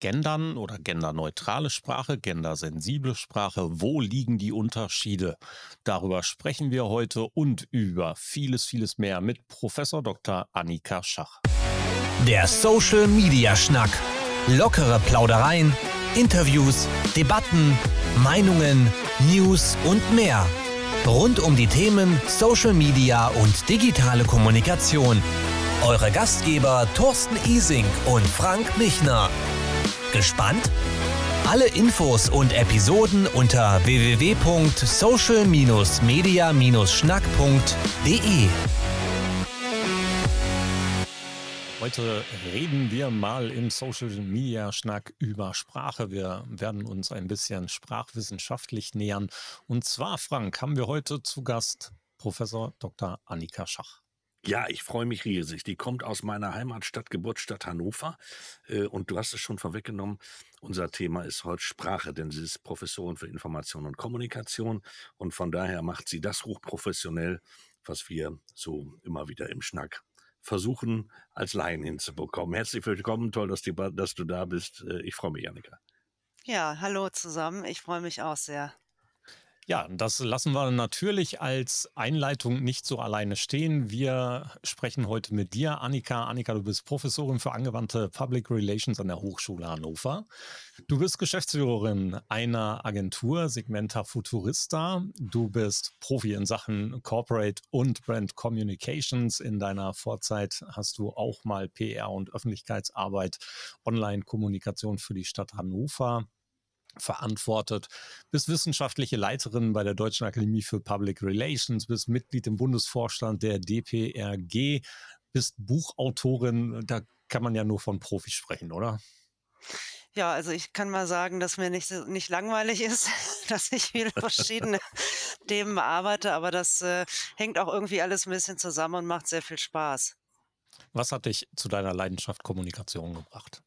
Gendern oder genderneutrale Sprache, gendersensible Sprache, wo liegen die Unterschiede? Darüber sprechen wir heute und über vieles, vieles mehr mit Professor Dr. Annika Schach. Der Social Media Schnack. Lockere Plaudereien, Interviews, Debatten, Meinungen, News und mehr. Rund um die Themen Social Media und digitale Kommunikation. Eure Gastgeber Thorsten Ising und Frank Michner. Gespannt? Alle Infos und Episoden unter www.social-media-schnack.de. Heute reden wir mal im Social Media Schnack über Sprache. Wir werden uns ein bisschen sprachwissenschaftlich nähern. Und zwar, Frank, haben wir heute zu Gast Professor Dr. Annika Schach. Ja, ich freue mich riesig. Die kommt aus meiner Heimatstadt, Geburtsstadt Hannover. Äh, und du hast es schon vorweggenommen. Unser Thema ist heute Sprache, denn sie ist Professorin für Information und Kommunikation. Und von daher macht sie das hochprofessionell, was wir so immer wieder im Schnack versuchen, als Laien hinzubekommen. Herzlich willkommen. Toll, dass, die, dass du da bist. Äh, ich freue mich, Annika. Ja, hallo zusammen. Ich freue mich auch sehr. Ja, das lassen wir natürlich als Einleitung nicht so alleine stehen. Wir sprechen heute mit dir, Annika. Annika, du bist Professorin für angewandte Public Relations an der Hochschule Hannover. Du bist Geschäftsführerin einer Agentur, Segmenta Futurista. Du bist Profi in Sachen Corporate und Brand Communications. In deiner Vorzeit hast du auch mal PR und Öffentlichkeitsarbeit, Online-Kommunikation für die Stadt Hannover verantwortet, bist wissenschaftliche Leiterin bei der Deutschen Akademie für Public Relations, bist Mitglied im Bundesvorstand der DPRG, bist Buchautorin. Da kann man ja nur von Profis sprechen, oder? Ja, also ich kann mal sagen, dass mir nicht, nicht langweilig ist, dass ich viele verschiedene Themen bearbeite, aber das äh, hängt auch irgendwie alles ein bisschen zusammen und macht sehr viel Spaß. Was hat dich zu deiner Leidenschaft Kommunikation gebracht?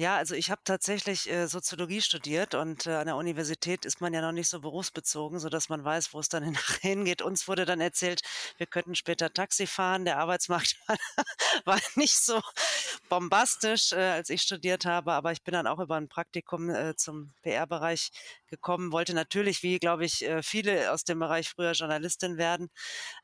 Ja, also ich habe tatsächlich äh, Soziologie studiert und äh, an der Universität ist man ja noch nicht so berufsbezogen, sodass man weiß, wo es dann hingeht. Uns wurde dann erzählt, wir könnten später Taxi fahren. Der Arbeitsmarkt war nicht so bombastisch, äh, als ich studiert habe, aber ich bin dann auch über ein Praktikum äh, zum PR-Bereich gekommen, wollte natürlich, wie glaube ich, äh, viele aus dem Bereich früher Journalistin werden,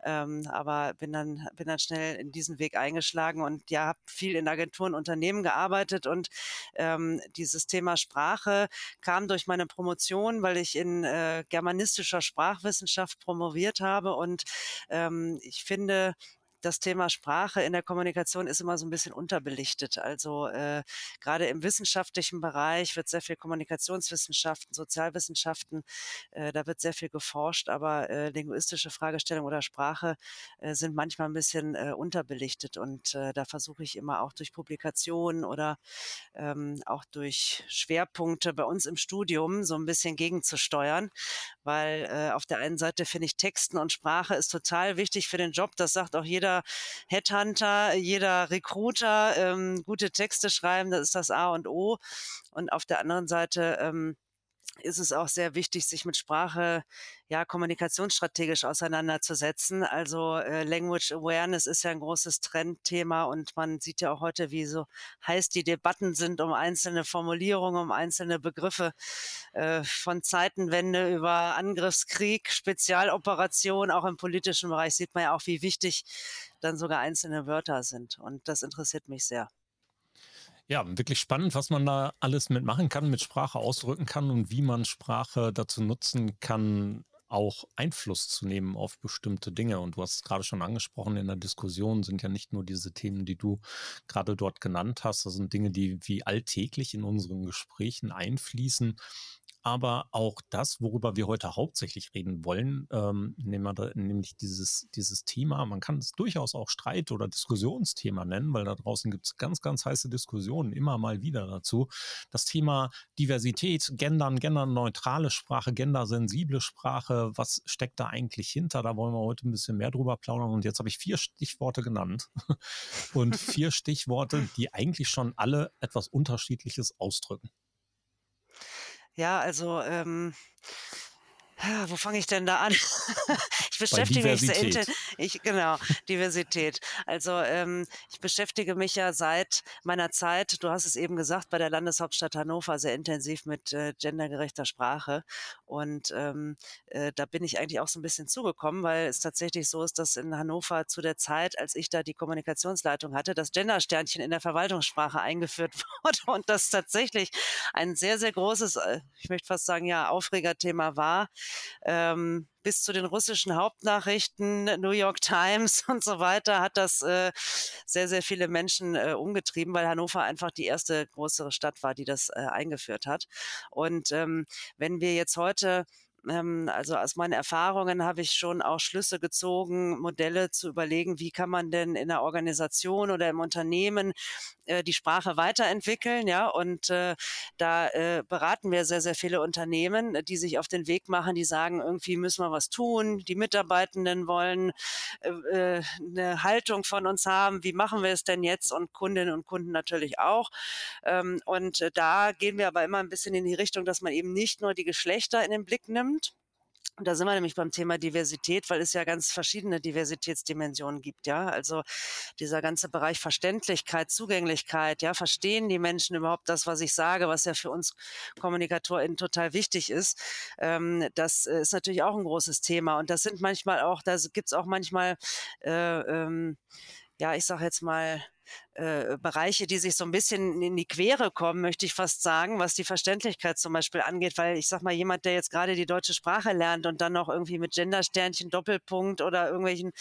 ähm, aber bin dann, bin dann schnell in diesen Weg eingeschlagen und ja, habe viel in Agenturen, Unternehmen gearbeitet und ähm, dieses Thema Sprache kam durch meine Promotion, weil ich in äh, germanistischer Sprachwissenschaft promoviert habe und ähm, ich finde, das Thema Sprache in der Kommunikation ist immer so ein bisschen unterbelichtet. Also äh, gerade im wissenschaftlichen Bereich wird sehr viel Kommunikationswissenschaften, Sozialwissenschaften, äh, da wird sehr viel geforscht, aber äh, linguistische Fragestellungen oder Sprache äh, sind manchmal ein bisschen äh, unterbelichtet. Und äh, da versuche ich immer auch durch Publikationen oder ähm, auch durch Schwerpunkte bei uns im Studium so ein bisschen gegenzusteuern, weil äh, auf der einen Seite finde ich Texten und Sprache ist total wichtig für den Job. Das sagt auch jeder Headhunter, jeder Recruiter. Ähm, gute Texte schreiben, das ist das A und O. Und auf der anderen Seite ähm, ist es auch sehr wichtig, sich mit Sprache ja kommunikationsstrategisch auseinanderzusetzen. Also äh, Language Awareness ist ja ein großes Trendthema und man sieht ja auch heute, wie so heiß die Debatten sind um einzelne Formulierungen, um einzelne Begriffe äh, von Zeitenwende über Angriffskrieg, Spezialoperation, auch im politischen Bereich sieht man ja auch, wie wichtig dann sogar einzelne Wörter sind. Und das interessiert mich sehr. Ja, wirklich spannend, was man da alles mitmachen kann, mit Sprache ausdrücken kann und wie man Sprache dazu nutzen kann, auch Einfluss zu nehmen auf bestimmte Dinge. Und du hast es gerade schon angesprochen, in der Diskussion sind ja nicht nur diese Themen, die du gerade dort genannt hast, das sind Dinge, die wie alltäglich in unseren Gesprächen einfließen aber auch das, worüber wir heute hauptsächlich reden wollen, ähm, nämlich dieses, dieses Thema, man kann es durchaus auch Streit- oder Diskussionsthema nennen, weil da draußen gibt es ganz, ganz heiße Diskussionen immer mal wieder dazu. Das Thema Diversität, Gendern, genderneutrale Sprache, gendersensible Sprache, was steckt da eigentlich hinter? Da wollen wir heute ein bisschen mehr drüber plaudern. Und jetzt habe ich vier Stichworte genannt und vier Stichworte, die eigentlich schon alle etwas Unterschiedliches ausdrücken. Ja, also ähm, wo fange ich denn da an? ich beschäftige mich sehr intensiv. Genau, Diversität. Also ähm, ich beschäftige mich ja seit meiner Zeit, du hast es eben gesagt, bei der Landeshauptstadt Hannover sehr intensiv mit äh, gendergerechter Sprache. Und ähm, äh, da bin ich eigentlich auch so ein bisschen zugekommen, weil es tatsächlich so ist, dass in Hannover zu der Zeit, als ich da die Kommunikationsleitung hatte, das Gendersternchen in der Verwaltungssprache eingeführt wurde und das tatsächlich ein sehr, sehr großes, äh, ich möchte fast sagen, ja, Aufregerthema war ähm, bis zu den russischen Hauptnachrichten, New York Times und so weiter, hat das äh, sehr, sehr viele Menschen äh, umgetrieben, weil Hannover einfach die erste größere Stadt war, die das äh, eingeführt hat. Und ähm, wenn wir jetzt heute ähm, also aus meinen Erfahrungen habe ich schon auch Schlüsse gezogen, Modelle zu überlegen, wie kann man denn in der Organisation oder im Unternehmen äh, die Sprache weiterentwickeln, ja, und äh, da äh, beraten wir sehr, sehr viele Unternehmen, die sich auf den Weg machen, die sagen, irgendwie müssen wir was tun, die Mitarbeitenden wollen äh, äh eine Haltung von uns haben, wie machen wir es denn jetzt und Kundinnen und Kunden natürlich auch. Ähm, und äh, da gehen wir aber immer ein bisschen in die Richtung, dass man eben nicht nur die Geschlechter in den Blick nimmt, und da sind wir nämlich beim Thema Diversität, weil es ja ganz verschiedene Diversitätsdimensionen gibt, ja. Also dieser ganze Bereich Verständlichkeit, Zugänglichkeit, ja, verstehen die Menschen überhaupt das, was ich sage, was ja für uns KommunikatorInnen total wichtig ist. Ähm, das ist natürlich auch ein großes Thema. Und das sind manchmal auch, da gibt es auch manchmal, äh, ähm, ja, ich sage jetzt mal, äh, Bereiche, die sich so ein bisschen in die Quere kommen, möchte ich fast sagen, was die Verständlichkeit zum Beispiel angeht, weil ich sag mal, jemand, der jetzt gerade die deutsche Sprache lernt und dann noch irgendwie mit Gendersternchen, Doppelpunkt oder irgendwelchen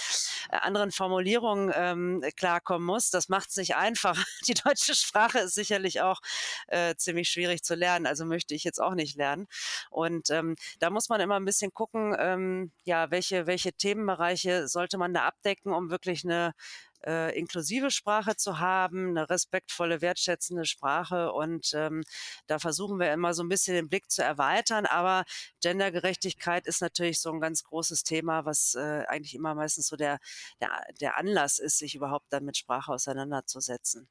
äh, anderen Formulierungen ähm, klarkommen muss, das macht es nicht einfach. Die deutsche Sprache ist sicherlich auch äh, ziemlich schwierig zu lernen, also möchte ich jetzt auch nicht lernen. Und ähm, da muss man immer ein bisschen gucken, ähm, ja, welche, welche Themenbereiche sollte man da abdecken, um wirklich eine äh, inklusive Sprache zu haben, eine respektvolle, wertschätzende Sprache. Und ähm, da versuchen wir immer so ein bisschen den Blick zu erweitern. Aber Gendergerechtigkeit ist natürlich so ein ganz großes Thema, was äh, eigentlich immer meistens so der, der, der Anlass ist, sich überhaupt dann mit Sprache auseinanderzusetzen.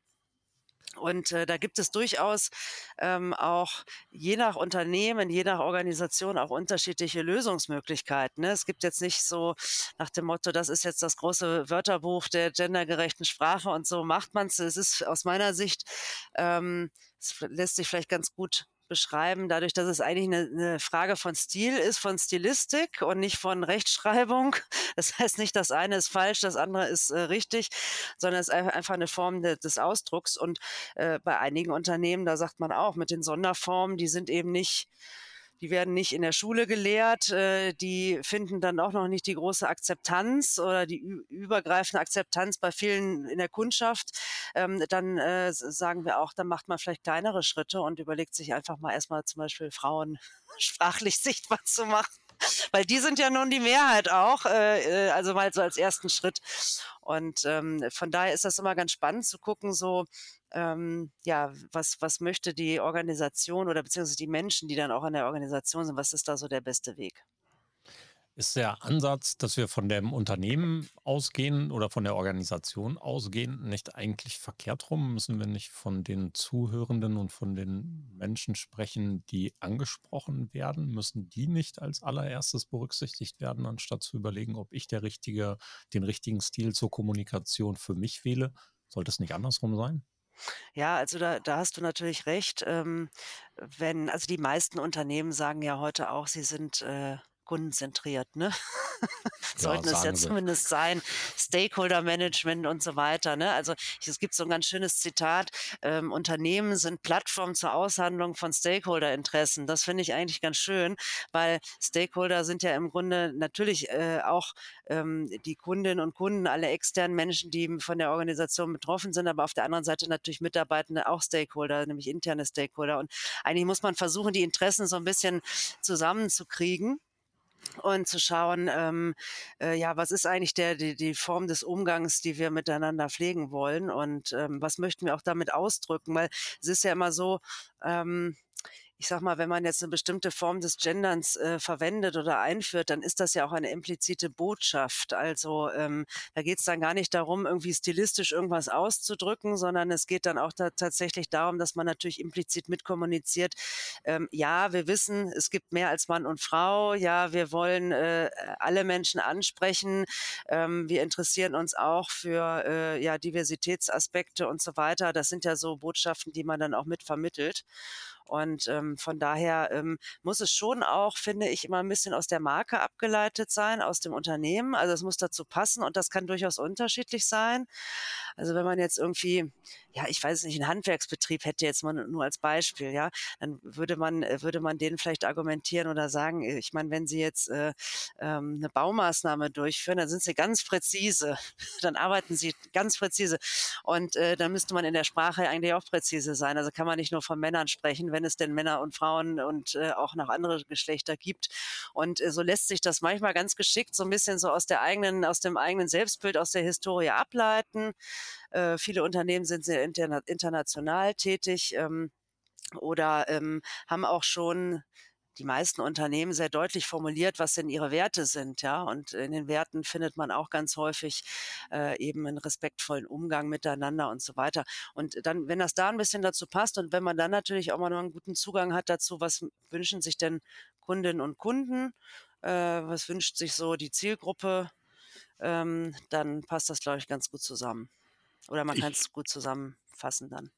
Und äh, da gibt es durchaus ähm, auch je nach Unternehmen, je nach Organisation auch unterschiedliche Lösungsmöglichkeiten. Ne? Es gibt jetzt nicht so nach dem Motto, das ist jetzt das große Wörterbuch der gendergerechten Sprache und so macht man es. Es ist aus meiner Sicht, ähm, es lässt sich vielleicht ganz gut beschreiben, dadurch, dass es eigentlich eine, eine, Frage von Stil ist, von Stilistik und nicht von Rechtschreibung. Das heißt nicht, das eine ist falsch, das andere ist äh, richtig, sondern es ist einfach eine Form de, des Ausdrucks. Und äh, bei einigen Unternehmen, da sagt man auch, mit den Sonderformen, die sind eben nicht die werden nicht in der Schule gelehrt, äh, die finden dann auch noch nicht die große Akzeptanz oder die übergreifende Akzeptanz bei vielen in der Kundschaft, ähm, dann äh, sagen wir auch, dann macht man vielleicht kleinere Schritte und überlegt sich einfach mal erstmal zum Beispiel Frauen sprachlich sichtbar zu machen. Weil die sind ja nun die Mehrheit auch, äh, also mal so als ersten Schritt. Und ähm, von daher ist das immer ganz spannend zu gucken, so ähm, ja, was, was möchte die Organisation oder beziehungsweise die Menschen, die dann auch in der Organisation sind, was ist da so der beste Weg? Ist der Ansatz, dass wir von dem Unternehmen ausgehen oder von der Organisation ausgehen, nicht eigentlich verkehrt rum? Müssen wir nicht von den Zuhörenden und von den Menschen sprechen, die angesprochen werden? Müssen die nicht als allererstes berücksichtigt werden, anstatt zu überlegen, ob ich der richtige, den richtigen Stil zur Kommunikation für mich wähle? Sollte es nicht andersrum sein? Ja, also da, da hast du natürlich recht. Ähm, wenn, also die meisten Unternehmen sagen ja heute auch, sie sind äh, kundenzentriert, ne? Sollten es ja zumindest sein. Stakeholder Management und so weiter. Ne? Also es gibt so ein ganz schönes Zitat, ähm, Unternehmen sind Plattformen zur Aushandlung von Stakeholder-Interessen. Das finde ich eigentlich ganz schön, weil Stakeholder sind ja im Grunde natürlich äh, auch ähm, die Kundinnen und Kunden, alle externen Menschen, die von der Organisation betroffen sind, aber auf der anderen Seite natürlich Mitarbeitende auch Stakeholder, nämlich interne Stakeholder. Und eigentlich muss man versuchen, die Interessen so ein bisschen zusammenzukriegen und zu schauen, ähm, äh, ja, was ist eigentlich der, die, die Form des Umgangs, die wir miteinander pflegen wollen und ähm, was möchten wir auch damit ausdrücken, weil es ist ja immer so, ähm, ich sag mal, wenn man jetzt eine bestimmte Form des Genderns äh, verwendet oder einführt, dann ist das ja auch eine implizite Botschaft. Also ähm, da geht es dann gar nicht darum, irgendwie stilistisch irgendwas auszudrücken, sondern es geht dann auch da tatsächlich darum, dass man natürlich implizit mitkommuniziert, ähm, ja, wir wissen, es gibt mehr als Mann und Frau, ja, wir wollen äh, alle Menschen ansprechen, ähm, wir interessieren uns auch für äh, ja, Diversitätsaspekte und so weiter. Das sind ja so Botschaften, die man dann auch mit vermittelt. Und ähm, von daher ähm, muss es schon auch, finde ich, immer ein bisschen aus der Marke abgeleitet sein, aus dem Unternehmen. Also es muss dazu passen und das kann durchaus unterschiedlich sein. Also wenn man jetzt irgendwie, ja, ich weiß nicht, einen Handwerksbetrieb hätte jetzt mal nur als Beispiel, ja, dann würde man, äh, würde man denen vielleicht argumentieren oder sagen, äh, ich meine, wenn sie jetzt äh, ähm, eine Baumaßnahme durchführen, dann sind sie ganz präzise, dann arbeiten sie ganz präzise und äh, dann müsste man in der Sprache eigentlich auch präzise sein. Also kann man nicht nur von Männern sprechen, wenn es denn Männer und Frauen und äh, auch noch andere Geschlechter gibt. Und äh, so lässt sich das manchmal ganz geschickt so ein bisschen so aus der eigenen, aus dem eigenen Selbstbild, aus der Historie ableiten. Äh, viele Unternehmen sind sehr interna international tätig ähm, oder ähm, haben auch schon die meisten Unternehmen sehr deutlich formuliert, was denn ihre Werte sind, ja. Und in den Werten findet man auch ganz häufig äh, eben einen respektvollen Umgang miteinander und so weiter. Und dann, wenn das da ein bisschen dazu passt und wenn man dann natürlich auch mal noch einen guten Zugang hat dazu, was wünschen sich denn Kundinnen und Kunden, äh, was wünscht sich so die Zielgruppe, ähm, dann passt das, glaube ich, ganz gut zusammen. Oder man kann es gut zusammenfassen dann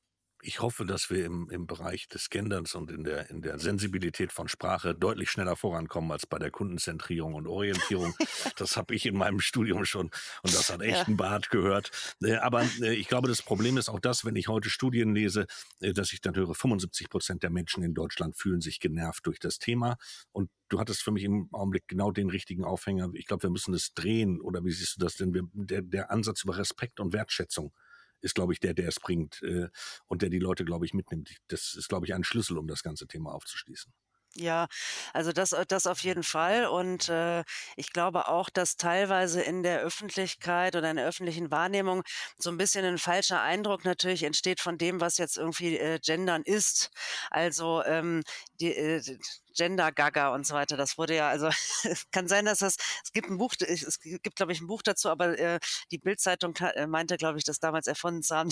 ich hoffe, dass wir im, im Bereich des Genderns und in der, in der Sensibilität von Sprache deutlich schneller vorankommen als bei der Kundenzentrierung und Orientierung. das habe ich in meinem Studium schon und das hat echt ja. ein Bart gehört. Äh, aber äh, ich glaube, das Problem ist auch das, wenn ich heute Studien lese, äh, dass ich dann höre, 75 Prozent der Menschen in Deutschland fühlen sich genervt durch das Thema. Und du hattest für mich im Augenblick genau den richtigen Aufhänger. Ich glaube, wir müssen es drehen. Oder wie siehst du das denn? Wir, der, der Ansatz über Respekt und Wertschätzung ist, glaube ich, der, der es bringt äh, und der die Leute, glaube ich, mitnimmt. Das ist, glaube ich, ein Schlüssel, um das ganze Thema aufzuschließen. Ja, also das, äh, das auf jeden Fall. Und äh, ich glaube auch, dass teilweise in der Öffentlichkeit oder in der öffentlichen Wahrnehmung so ein bisschen ein falscher Eindruck natürlich entsteht von dem, was jetzt irgendwie äh, Gendern ist. Also ähm, die, äh, Gender Gaga und so weiter. Das wurde ja, also es kann sein, dass das, es gibt ein Buch, es gibt, glaube ich, ein Buch dazu, aber äh, die Bildzeitung äh, meinte, glaube ich, das damals erfunden zu haben,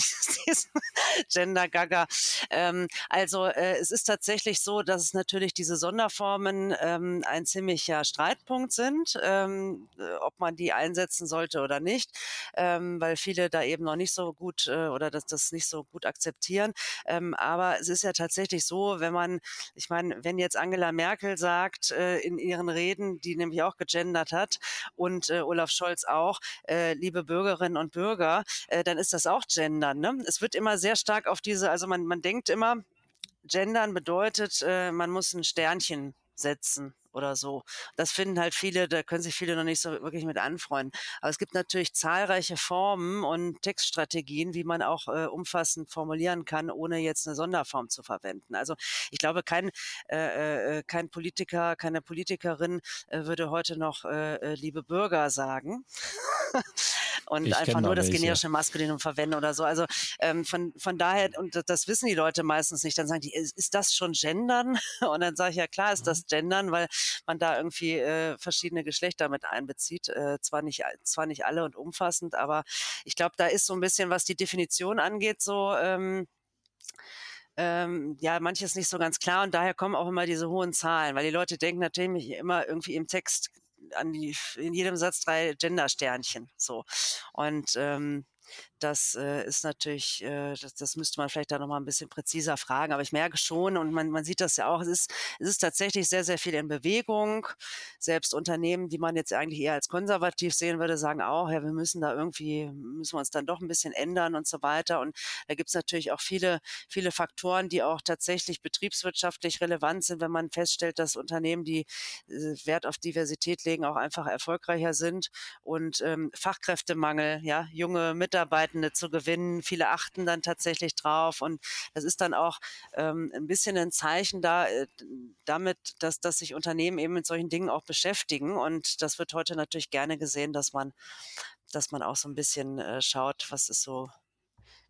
Gender Gaga. Ähm, also äh, es ist tatsächlich so, dass es natürlich diese Sonderformen ähm, ein ziemlicher Streitpunkt sind, ähm, äh, ob man die einsetzen sollte oder nicht, ähm, weil viele da eben noch nicht so gut äh, oder das, das nicht so gut akzeptieren. Ähm, aber es ist ja tatsächlich so, wenn man, ich meine, wenn jetzt Angela Merkel sagt äh, in ihren Reden, die nämlich auch gegendert hat und äh, Olaf Scholz auch, äh, liebe Bürgerinnen und Bürger, äh, dann ist das auch gendern. Ne? Es wird immer sehr stark auf diese, also man, man denkt immer, gendern bedeutet, äh, man muss ein Sternchen setzen oder so. Das finden halt viele, da können sich viele noch nicht so wirklich mit anfreunden. Aber es gibt natürlich zahlreiche Formen und Textstrategien, wie man auch äh, umfassend formulieren kann, ohne jetzt eine Sonderform zu verwenden. Also ich glaube, kein, äh, äh kein Politiker, keine Politikerin äh, würde heute noch äh, äh liebe Bürger sagen. und ich einfach nur das generische Maskulinum verwenden oder so. Also ähm, von, von daher, und das wissen die Leute meistens nicht, dann sagen die, ist, ist das schon Gendern? Und dann sage ich, ja klar ist das mhm. Gendern, weil man da irgendwie äh, verschiedene Geschlechter mit einbezieht. Äh, zwar, nicht, zwar nicht alle und umfassend, aber ich glaube, da ist so ein bisschen, was die Definition angeht, so ähm, ähm, ja, manches nicht so ganz klar und daher kommen auch immer diese hohen Zahlen, weil die Leute denken natürlich immer irgendwie im Text an die, in jedem Satz drei Gender-Sternchen. So. Und ähm, das äh, ist natürlich, äh, das, das müsste man vielleicht da nochmal ein bisschen präziser fragen. Aber ich merke schon, und man, man sieht das ja auch, es ist, es ist tatsächlich sehr, sehr viel in Bewegung. Selbst Unternehmen, die man jetzt eigentlich eher als konservativ sehen würde, sagen auch, ja, wir müssen da irgendwie, müssen wir uns dann doch ein bisschen ändern und so weiter. Und da gibt es natürlich auch viele, viele Faktoren, die auch tatsächlich betriebswirtschaftlich relevant sind, wenn man feststellt, dass Unternehmen, die äh, Wert auf Diversität legen, auch einfach erfolgreicher sind. Und ähm, Fachkräftemangel, ja, junge Mitarbeiter, Mitarbeitende zu gewinnen. Viele achten dann tatsächlich drauf und das ist dann auch ähm, ein bisschen ein Zeichen da, äh, damit, dass, dass sich Unternehmen eben mit solchen Dingen auch beschäftigen und das wird heute natürlich gerne gesehen, dass man, dass man auch so ein bisschen äh, schaut, was ist so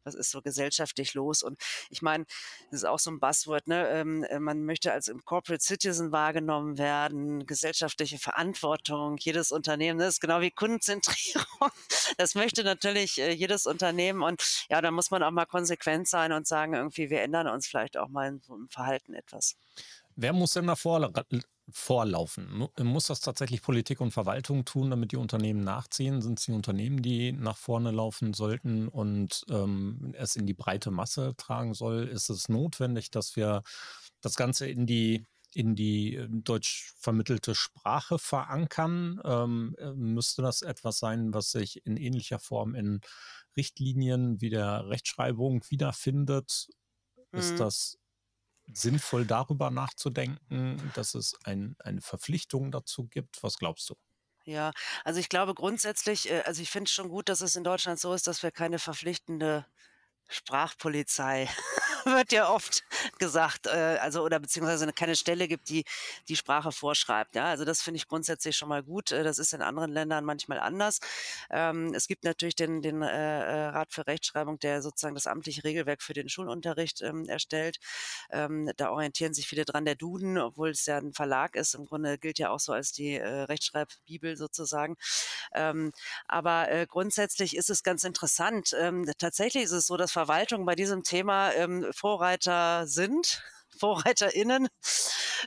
was ist so gesellschaftlich los? Und ich meine, das ist auch so ein Buzzword, ne? Ähm, äh, man möchte als Corporate Citizen wahrgenommen werden, gesellschaftliche Verantwortung, jedes Unternehmen, das ist genau wie Kundenzentrierung. Das möchte natürlich äh, jedes Unternehmen und ja, da muss man auch mal konsequent sein und sagen, irgendwie, wir ändern uns vielleicht auch mal im Verhalten etwas. Wer muss denn davor vorlaufen? Muss das tatsächlich Politik und Verwaltung tun, damit die Unternehmen nachziehen? Sind es die Unternehmen, die nach vorne laufen sollten und ähm, es in die breite Masse tragen soll? Ist es notwendig, dass wir das Ganze in die in die äh, deutsch vermittelte Sprache verankern? Ähm, äh, müsste das etwas sein, was sich in ähnlicher Form in Richtlinien wie der Rechtschreibung wiederfindet? Mhm. Ist das sinnvoll darüber nachzudenken, dass es ein, eine Verpflichtung dazu gibt? Was glaubst du? Ja, also ich glaube grundsätzlich, äh, also ich finde es schon gut, dass es in Deutschland so ist, dass wir keine verpflichtende Sprachpolizei wird ja oft gesagt, äh, also oder beziehungsweise keine Stelle gibt, die die Sprache vorschreibt. Ja, also das finde ich grundsätzlich schon mal gut. Äh, das ist in anderen Ländern manchmal anders. Ähm, es gibt natürlich den, den äh, äh, Rat für Rechtschreibung, der sozusagen das amtliche Regelwerk für den Schulunterricht ähm, erstellt. Ähm, da orientieren sich viele dran. Der Duden, obwohl es ja ein Verlag ist, im Grunde gilt ja auch so als die äh, Rechtschreibbibel sozusagen. Ähm, aber äh, grundsätzlich ist es ganz interessant. Ähm, tatsächlich ist es so, dass Verwaltung bei diesem Thema ähm, Vorreiter sind. VorreiterInnen.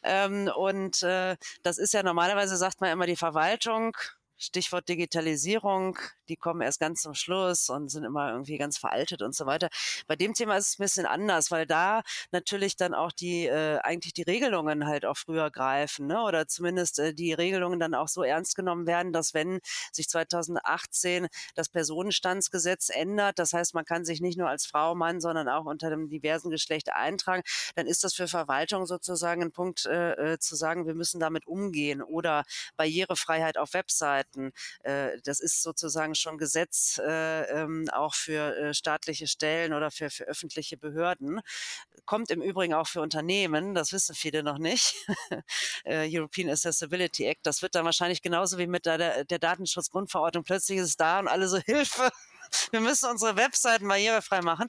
Ähm, und äh, das ist ja normalerweise, sagt man immer, die Verwaltung Stichwort Digitalisierung, die kommen erst ganz zum Schluss und sind immer irgendwie ganz veraltet und so weiter. Bei dem Thema ist es ein bisschen anders, weil da natürlich dann auch die äh, eigentlich die Regelungen halt auch früher greifen, ne? oder zumindest äh, die Regelungen dann auch so ernst genommen werden, dass wenn sich 2018 das Personenstandsgesetz ändert, das heißt, man kann sich nicht nur als Frau, Mann, sondern auch unter dem diversen Geschlecht eintragen, dann ist das für Verwaltung sozusagen ein Punkt äh, äh zu sagen, wir müssen damit umgehen oder Barrierefreiheit auf Webseiten Seiten. Äh, das ist sozusagen schon Gesetz äh, ähm, auch für äh, staatliche Stellen oder für, für öffentliche Behörden. Kommt im Übrigen auch für Unternehmen, das wissen viele noch nicht. European Accessibility Act, das wird dann wahrscheinlich genauso wie mit der, der Datenschutzgrundverordnung. Plötzlich ist es da und alle so Hilfe wir müssen unsere Webseiten barrierefrei machen.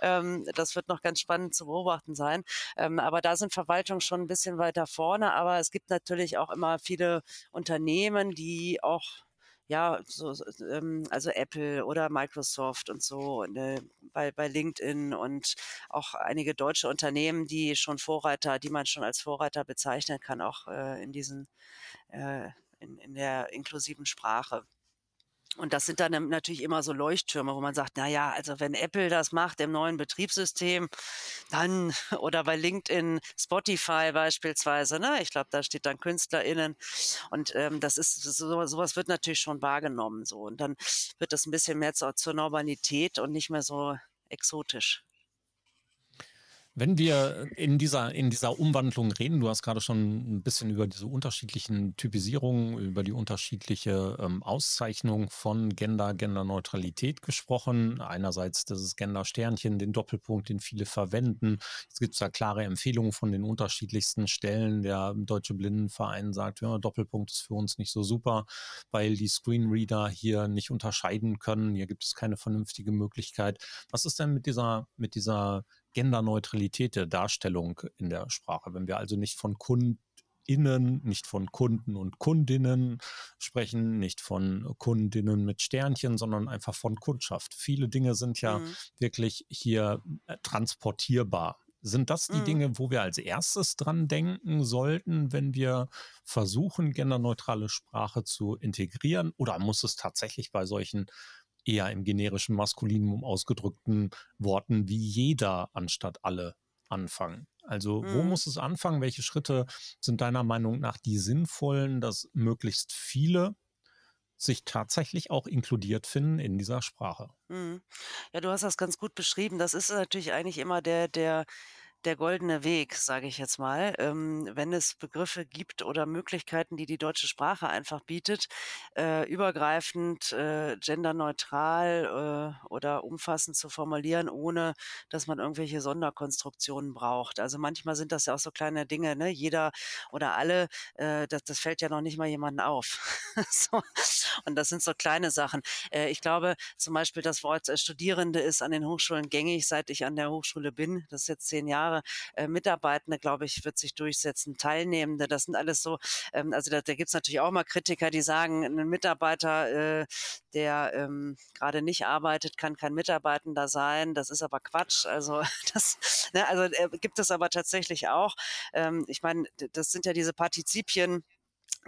Ähm, das wird noch ganz spannend zu beobachten sein. Ähm, aber da sind Verwaltungen schon ein bisschen weiter vorne. Aber es gibt natürlich auch immer viele Unternehmen, die auch ja, so, ähm, also Apple oder Microsoft und so äh, bei, bei LinkedIn und auch einige deutsche Unternehmen, die schon Vorreiter, die man schon als Vorreiter bezeichnen kann, auch äh, in diesen äh, in, in der inklusiven Sprache. Und das sind dann natürlich immer so Leuchttürme, wo man sagt, na ja, also wenn Apple das macht im neuen Betriebssystem, dann oder bei LinkedIn, Spotify beispielsweise, ne? Ich glaube, da steht dann KünstlerInnen und ähm, das ist so, sowas wird natürlich schon wahrgenommen so und dann wird das ein bisschen mehr zur, zur Normalität und nicht mehr so exotisch. Wenn wir in dieser, in dieser Umwandlung reden, du hast gerade schon ein bisschen über diese unterschiedlichen Typisierungen, über die unterschiedliche ähm, Auszeichnung von Gender, Genderneutralität gesprochen. Einerseits das Gender-Sternchen, den Doppelpunkt, den viele verwenden. Es gibt da klare Empfehlungen von den unterschiedlichsten Stellen. Der Deutsche Blindenverein sagt, ja, Doppelpunkt ist für uns nicht so super, weil die Screenreader hier nicht unterscheiden können. Hier gibt es keine vernünftige Möglichkeit. Was ist denn mit dieser, mit dieser Genderneutralität der Darstellung in der Sprache. Wenn wir also nicht von KundInnen, nicht von Kunden und Kundinnen sprechen, nicht von Kundinnen mit Sternchen, sondern einfach von Kundschaft. Viele Dinge sind ja mhm. wirklich hier äh, transportierbar. Sind das die mhm. Dinge, wo wir als erstes dran denken sollten, wenn wir versuchen, genderneutrale Sprache zu integrieren? Oder muss es tatsächlich bei solchen eher im generischen Maskulinum ausgedrückten Worten wie jeder anstatt alle anfangen. Also wo mhm. muss es anfangen? Welche Schritte sind deiner Meinung nach die sinnvollen, dass möglichst viele sich tatsächlich auch inkludiert finden in dieser Sprache? Mhm. Ja, du hast das ganz gut beschrieben. Das ist natürlich eigentlich immer der, der der goldene Weg, sage ich jetzt mal, ähm, wenn es Begriffe gibt oder Möglichkeiten, die die deutsche Sprache einfach bietet, äh, übergreifend, äh, genderneutral äh, oder umfassend zu formulieren, ohne dass man irgendwelche Sonderkonstruktionen braucht. Also manchmal sind das ja auch so kleine Dinge, ne? Jeder oder alle, äh, das, das fällt ja noch nicht mal jemandem auf. so. Und das sind so kleine Sachen. Äh, ich glaube zum Beispiel, das Wort äh, Studierende ist an den Hochschulen gängig, seit ich an der Hochschule bin. Das ist jetzt zehn Jahre. Äh, Mitarbeitende, glaube ich, wird sich durchsetzen. Teilnehmende, das sind alles so, ähm, also da, da gibt es natürlich auch mal Kritiker, die sagen, ein Mitarbeiter, äh, der ähm, gerade nicht arbeitet, kann kein Mitarbeitender sein. Das ist aber Quatsch. Also das, ne, also äh, gibt es aber tatsächlich auch. Ähm, ich meine, das sind ja diese Partizipien,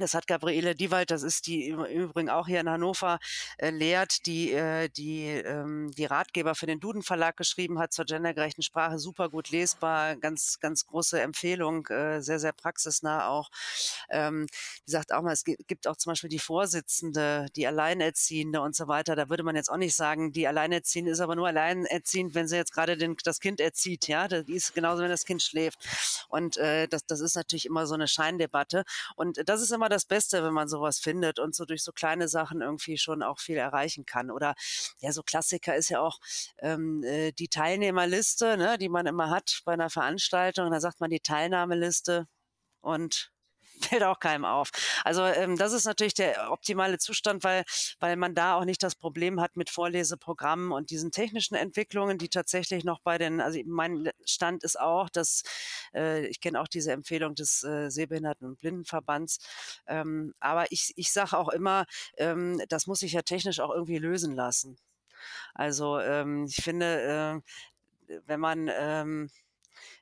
das hat Gabriele Diewald, das ist die im Übrigen auch hier in Hannover, äh, lehrt, die äh, die, ähm, die Ratgeber für den Duden Verlag geschrieben hat zur gendergerechten Sprache. Super gut lesbar, ganz, ganz große Empfehlung, äh, sehr, sehr praxisnah auch. Ähm, die sagt auch mal, es gibt auch zum Beispiel die Vorsitzende, die Alleinerziehende und so weiter. Da würde man jetzt auch nicht sagen, die Alleinerziehende ist aber nur alleinerziehend, wenn sie jetzt gerade den, das Kind erzieht. Ja, das ist genauso, wenn das Kind schläft. Und äh, das, das ist natürlich immer so eine Scheindebatte. Und das ist immer das Beste, wenn man sowas findet und so durch so kleine Sachen irgendwie schon auch viel erreichen kann. Oder ja, so Klassiker ist ja auch ähm, äh, die Teilnehmerliste, ne, die man immer hat bei einer Veranstaltung. Da sagt man die Teilnahmeliste und fällt auch keinem auf. Also ähm, das ist natürlich der optimale Zustand, weil, weil man da auch nicht das Problem hat mit Vorleseprogrammen und diesen technischen Entwicklungen, die tatsächlich noch bei den, also mein Stand ist auch, dass äh, ich kenne auch diese Empfehlung des äh, Sehbehinderten- und Blindenverbands, ähm, aber ich, ich sage auch immer, ähm, das muss sich ja technisch auch irgendwie lösen lassen. Also ähm, ich finde, äh, wenn man ähm,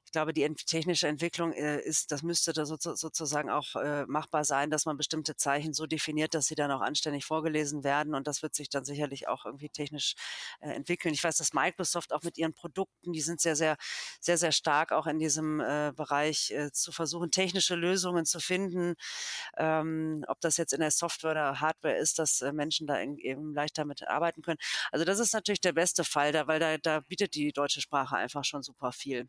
ich glaube, die technische Entwicklung äh, ist, das müsste da so, sozusagen auch äh, machbar sein, dass man bestimmte Zeichen so definiert, dass sie dann auch anständig vorgelesen werden. Und das wird sich dann sicherlich auch irgendwie technisch äh, entwickeln. Ich weiß, dass Microsoft auch mit ihren Produkten, die sind sehr, sehr, sehr, sehr stark auch in diesem äh, Bereich äh, zu versuchen, technische Lösungen zu finden. Ähm, ob das jetzt in der Software oder Hardware ist, dass äh, Menschen da eben leichter mit arbeiten können. Also das ist natürlich der beste Fall, da, weil da, da bietet die deutsche Sprache einfach schon super viel.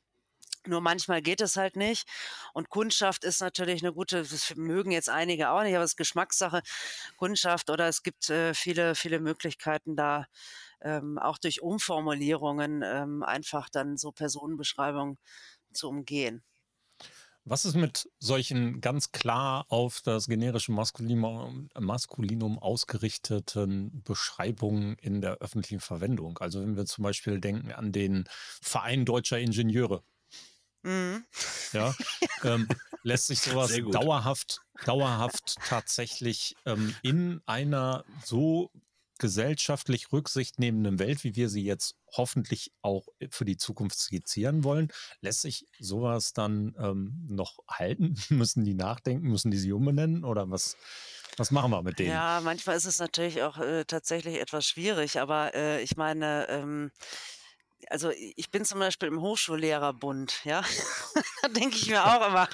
Nur manchmal geht es halt nicht. Und Kundschaft ist natürlich eine gute, das mögen jetzt einige auch nicht, aber es ist Geschmackssache, Kundschaft oder es gibt äh, viele, viele Möglichkeiten da, ähm, auch durch Umformulierungen ähm, einfach dann so Personenbeschreibungen zu umgehen. Was ist mit solchen ganz klar auf das generische Maskulinum, Maskulinum ausgerichteten Beschreibungen in der öffentlichen Verwendung? Also wenn wir zum Beispiel denken an den Verein deutscher Ingenieure, Mhm. Ja, ähm, lässt sich sowas dauerhaft, dauerhaft tatsächlich ähm, in einer so gesellschaftlich rücksichtnehmenden Welt, wie wir sie jetzt hoffentlich auch für die Zukunft skizzieren wollen, lässt sich sowas dann ähm, noch halten? müssen die nachdenken? Müssen die sie umbenennen? Oder was, was machen wir mit denen? Ja, manchmal ist es natürlich auch äh, tatsächlich etwas schwierig, aber äh, ich meine, ähm, also ich bin zum Beispiel im Hochschullehrerbund, ja. da denke ich mir auch immer,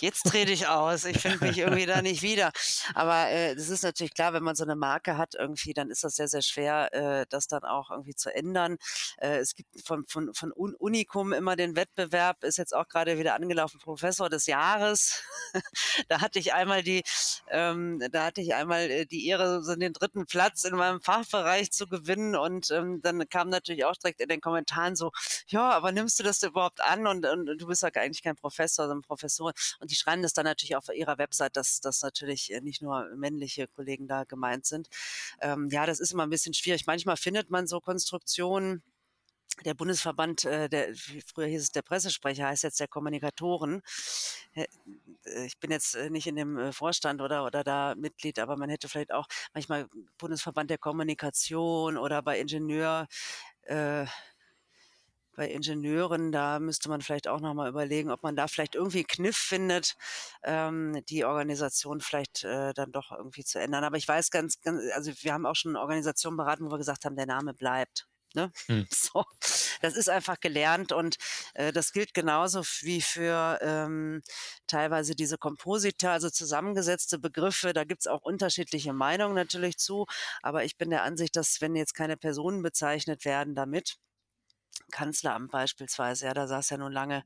jetzt trete ich aus, ich finde mich irgendwie da nicht wieder. Aber äh, das ist natürlich klar, wenn man so eine Marke hat irgendwie, dann ist das sehr, sehr schwer, äh, das dann auch irgendwie zu ändern. Äh, es gibt von, von, von Unicum immer den Wettbewerb, ist jetzt auch gerade wieder angelaufen, Professor des Jahres. da hatte ich einmal die, ähm, da hatte ich einmal äh, die Ehre, so den dritten Platz in meinem Fachbereich zu gewinnen und ähm, dann kam natürlich auch direkt in den Kommentaren, Kommentaren so, ja, aber nimmst du das überhaupt an? Und, und, und du bist ja eigentlich kein Professor, sondern Professor. Und die schreiben das dann natürlich auf ihrer Website, dass, dass natürlich äh, nicht nur männliche Kollegen da gemeint sind. Ähm, ja, das ist immer ein bisschen schwierig. Manchmal findet man so Konstruktionen, der Bundesverband, äh, der, früher hieß es der Pressesprecher, heißt jetzt der Kommunikatoren. Äh, ich bin jetzt nicht in dem Vorstand oder, oder da Mitglied, aber man hätte vielleicht auch manchmal Bundesverband der Kommunikation oder bei Ingenieur, äh, bei Ingenieuren, da müsste man vielleicht auch nochmal überlegen, ob man da vielleicht irgendwie einen Kniff findet, ähm, die Organisation vielleicht äh, dann doch irgendwie zu ändern. Aber ich weiß ganz, ganz, also wir haben auch schon Organisationen beraten, wo wir gesagt haben, der Name bleibt. Ne? Hm. So, das ist einfach gelernt und äh, das gilt genauso wie für ähm, teilweise diese Komposita, also zusammengesetzte Begriffe. Da gibt es auch unterschiedliche Meinungen natürlich zu, aber ich bin der Ansicht, dass wenn jetzt keine Personen bezeichnet werden damit, Kanzleramt beispielsweise, ja, da saß ja nun lange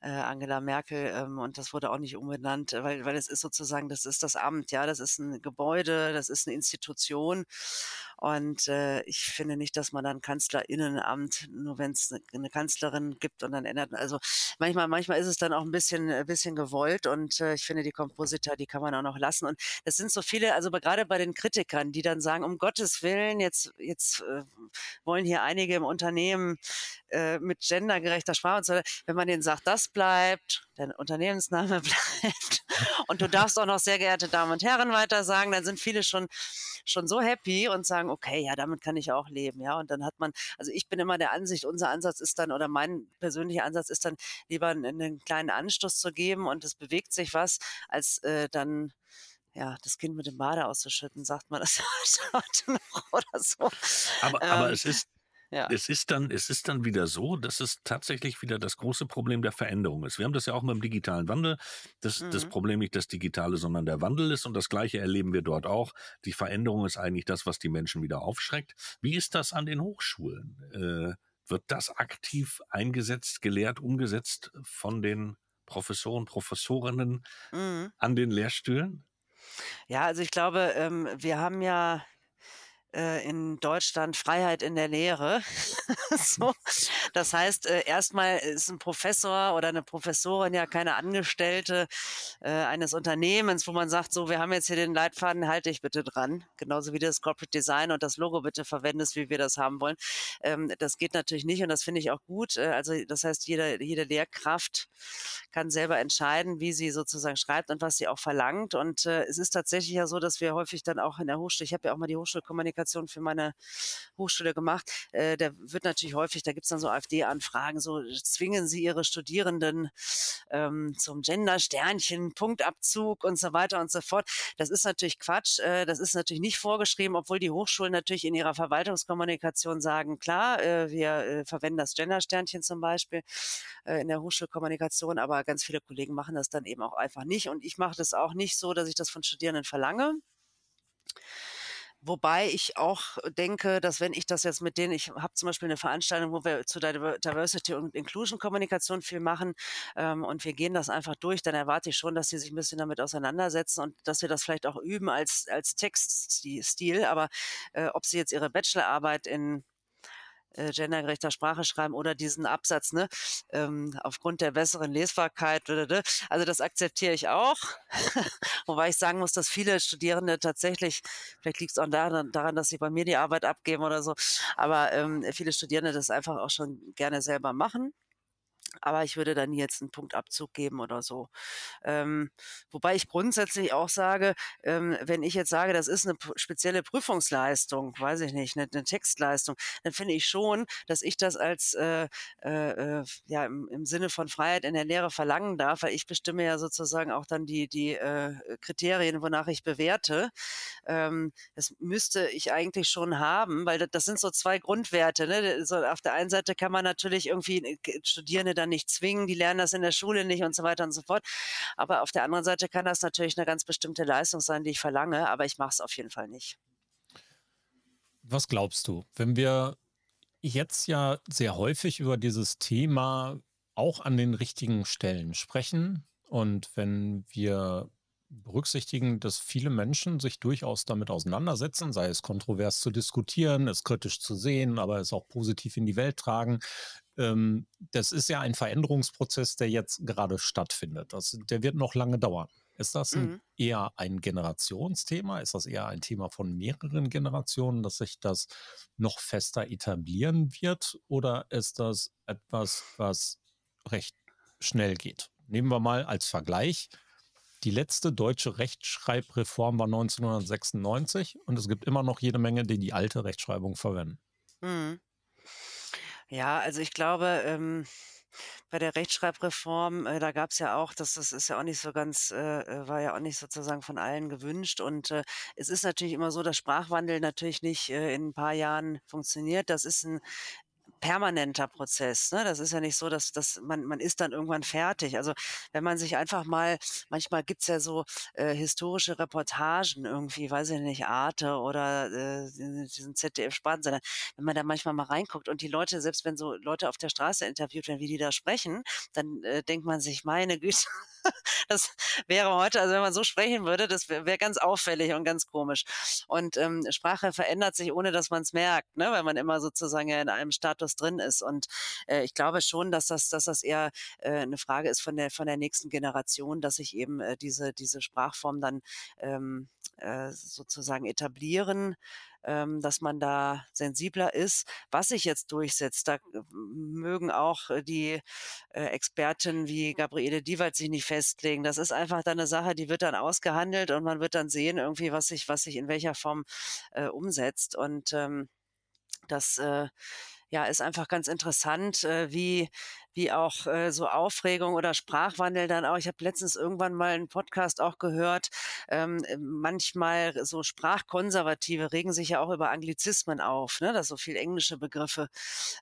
äh, Angela Merkel ähm, und das wurde auch nicht umbenannt, weil, weil es ist sozusagen, das ist das Amt, ja, das ist ein Gebäude, das ist eine Institution. Und äh, ich finde nicht, dass man dann Kanzlerinnenamt, nur wenn es eine, eine Kanzlerin gibt und dann ändert, also manchmal, manchmal ist es dann auch ein bisschen, ein bisschen gewollt und äh, ich finde die Kompositor, die kann man auch noch lassen. Und das sind so viele, also gerade bei den Kritikern, die dann sagen, um Gottes Willen, jetzt, jetzt äh, wollen hier einige im Unternehmen äh, mit gendergerechter Sprache und so, wenn man denen sagt, das bleibt, dein Unternehmensname bleibt und du darfst auch noch sehr geehrte Damen und Herren weiter sagen, dann sind viele schon schon so happy und sagen, okay, ja, damit kann ich auch leben, ja. Und dann hat man, also ich bin immer der Ansicht, unser Ansatz ist dann oder mein persönlicher Ansatz ist dann lieber einen, einen kleinen Anstoß zu geben und es bewegt sich was, als äh, dann ja, das Kind mit dem Bade auszuschütten, sagt man das heute noch oder so. Aber, ähm, aber es ist ja. Es ist dann, es ist dann wieder so, dass es tatsächlich wieder das große Problem der Veränderung ist. Wir haben das ja auch mit dem digitalen Wandel. Das, mhm. das Problem nicht das Digitale, sondern der Wandel ist. Und das Gleiche erleben wir dort auch. Die Veränderung ist eigentlich das, was die Menschen wieder aufschreckt. Wie ist das an den Hochschulen? Äh, wird das aktiv eingesetzt, gelehrt, umgesetzt von den Professoren, Professorinnen mhm. an den Lehrstühlen? Ja, also ich glaube, ähm, wir haben ja äh, in Deutschland Freiheit in der Lehre. so. Das heißt, äh, erstmal ist ein Professor oder eine Professorin ja keine Angestellte äh, eines Unternehmens, wo man sagt, so, wir haben jetzt hier den Leitfaden, halte ich bitte dran. Genauso wie das Corporate Design und das Logo bitte verwendest, wie wir das haben wollen. Ähm, das geht natürlich nicht und das finde ich auch gut. Äh, also das heißt, jede, jede Lehrkraft kann selber entscheiden, wie sie sozusagen schreibt und was sie auch verlangt. Und äh, es ist tatsächlich ja so, dass wir häufig dann auch in der Hochschule, ich habe ja auch mal die Hochschulkommunikation Kommunikation für meine Hochschule gemacht. Äh, da wird natürlich häufig, da gibt es dann so AfD-Anfragen, so zwingen Sie Ihre Studierenden ähm, zum Gender-Sternchen, Punktabzug und so weiter und so fort. Das ist natürlich Quatsch. Äh, das ist natürlich nicht vorgeschrieben, obwohl die Hochschulen natürlich in ihrer Verwaltungskommunikation sagen, klar, äh, wir äh, verwenden das Gender-Sternchen zum Beispiel äh, in der Hochschulkommunikation, aber ganz viele Kollegen machen das dann eben auch einfach nicht. Und ich mache das auch nicht so, dass ich das von Studierenden verlange. Wobei ich auch denke, dass wenn ich das jetzt mit denen, ich habe zum Beispiel eine Veranstaltung, wo wir zu Diversity und Inclusion Kommunikation viel machen ähm, und wir gehen das einfach durch, dann erwarte ich schon, dass sie sich ein bisschen damit auseinandersetzen und dass wir das vielleicht auch üben als, als Textstil. Aber äh, ob sie jetzt ihre Bachelorarbeit in äh, gendergerechter Sprache schreiben oder diesen Absatz, ne, ähm, aufgrund der besseren Lesbarkeit. Also das akzeptiere ich auch. Wobei ich sagen muss, dass viele Studierende tatsächlich, vielleicht liegt es auch daran, daran, dass sie bei mir die Arbeit abgeben oder so, aber ähm, viele Studierende das einfach auch schon gerne selber machen aber ich würde da nie jetzt einen Punktabzug geben oder so. Ähm, wobei ich grundsätzlich auch sage, ähm, wenn ich jetzt sage, das ist eine spezielle Prüfungsleistung, weiß ich nicht, eine, eine Textleistung, dann finde ich schon, dass ich das als äh, äh, äh, ja im, im, Sinne von Freiheit in der Lehre verlangen darf, weil ich bestimme ja sozusagen auch dann die, die äh, Kriterien, wonach ich bewerte. Ähm, das müsste ich eigentlich schon haben, weil das, das sind so zwei Grundwerte. Ne? So, auf der einen Seite kann man natürlich irgendwie äh, Studierende dann nicht zwingen, die lernen das in der Schule nicht und so weiter und so fort. Aber auf der anderen Seite kann das natürlich eine ganz bestimmte Leistung sein, die ich verlange, aber ich mache es auf jeden Fall nicht. Was glaubst du, wenn wir jetzt ja sehr häufig über dieses Thema auch an den richtigen Stellen sprechen und wenn wir berücksichtigen, dass viele Menschen sich durchaus damit auseinandersetzen, sei es kontrovers zu diskutieren, es kritisch zu sehen, aber es auch positiv in die Welt tragen, ähm, das ist ja ein Veränderungsprozess, der jetzt gerade stattfindet. Das, der wird noch lange dauern. Ist das ein, mhm. eher ein Generationsthema? Ist das eher ein Thema von mehreren Generationen, dass sich das noch fester etablieren wird? Oder ist das etwas, was recht schnell geht? Nehmen wir mal als Vergleich. Die letzte deutsche Rechtschreibreform war 1996 und es gibt immer noch jede Menge, die die alte Rechtschreibung verwenden. Mhm. Ja, also ich glaube, ähm, bei der Rechtschreibreform, äh, da gab es ja auch, das, das ist ja auch nicht so ganz, äh, äh, war ja auch nicht sozusagen von allen gewünscht. Und äh, es ist natürlich immer so, dass Sprachwandel natürlich nicht äh, in ein paar Jahren funktioniert. Das ist ein permanenter Prozess. Ne? Das ist ja nicht so, dass, dass man, man ist dann irgendwann fertig. Also wenn man sich einfach mal, manchmal gibt's ja so äh, historische Reportagen irgendwie, weiß ich nicht, Arte oder äh, diesen ZDF-Spartensender, wenn man da manchmal mal reinguckt und die Leute, selbst wenn so Leute auf der Straße interviewt werden, wie die da sprechen, dann äh, denkt man sich, meine Güte, das wäre heute, also wenn man so sprechen würde, das wäre wär ganz auffällig und ganz komisch. Und ähm, Sprache verändert sich, ohne dass man es merkt, ne? weil man immer sozusagen ja in einem Status drin ist. Und äh, ich glaube schon, dass das, dass das eher äh, eine Frage ist von der, von der nächsten Generation, dass sich eben äh, diese, diese Sprachform dann ähm, äh, sozusagen etablieren ähm, dass man da sensibler ist. Was sich jetzt durchsetzt, da mögen auch äh, die äh, Experten wie Gabriele Diewald sich nicht festlegen. Das ist einfach dann eine Sache, die wird dann ausgehandelt und man wird dann sehen, irgendwie, was sich, was sich in welcher Form äh, umsetzt. Und ähm, das äh, ja, ist einfach ganz interessant, äh, wie, wie auch äh, so Aufregung oder Sprachwandel dann auch. Ich habe letztens irgendwann mal einen Podcast auch gehört. Ähm, manchmal so Sprachkonservative regen sich ja auch über Anglizismen auf, ne? dass so viel englische Begriffe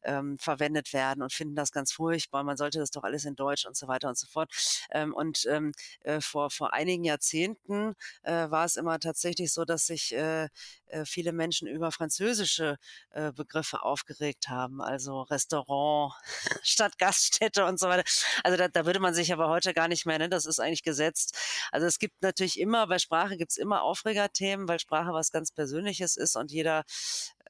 ähm, verwendet werden und finden das ganz furchtbar. Man sollte das doch alles in Deutsch und so weiter und so fort. Ähm, und ähm, äh, vor, vor einigen Jahrzehnten äh, war es immer tatsächlich so, dass sich äh, äh viele Menschen über französische äh, Begriffe aufgeregt haben also Restaurant statt Gaststätte und so weiter. Also da, da würde man sich aber heute gar nicht mehr, ne? das ist eigentlich gesetzt. Also es gibt natürlich immer, bei Sprache gibt es immer Aufregerthemen, weil Sprache was ganz Persönliches ist und jeder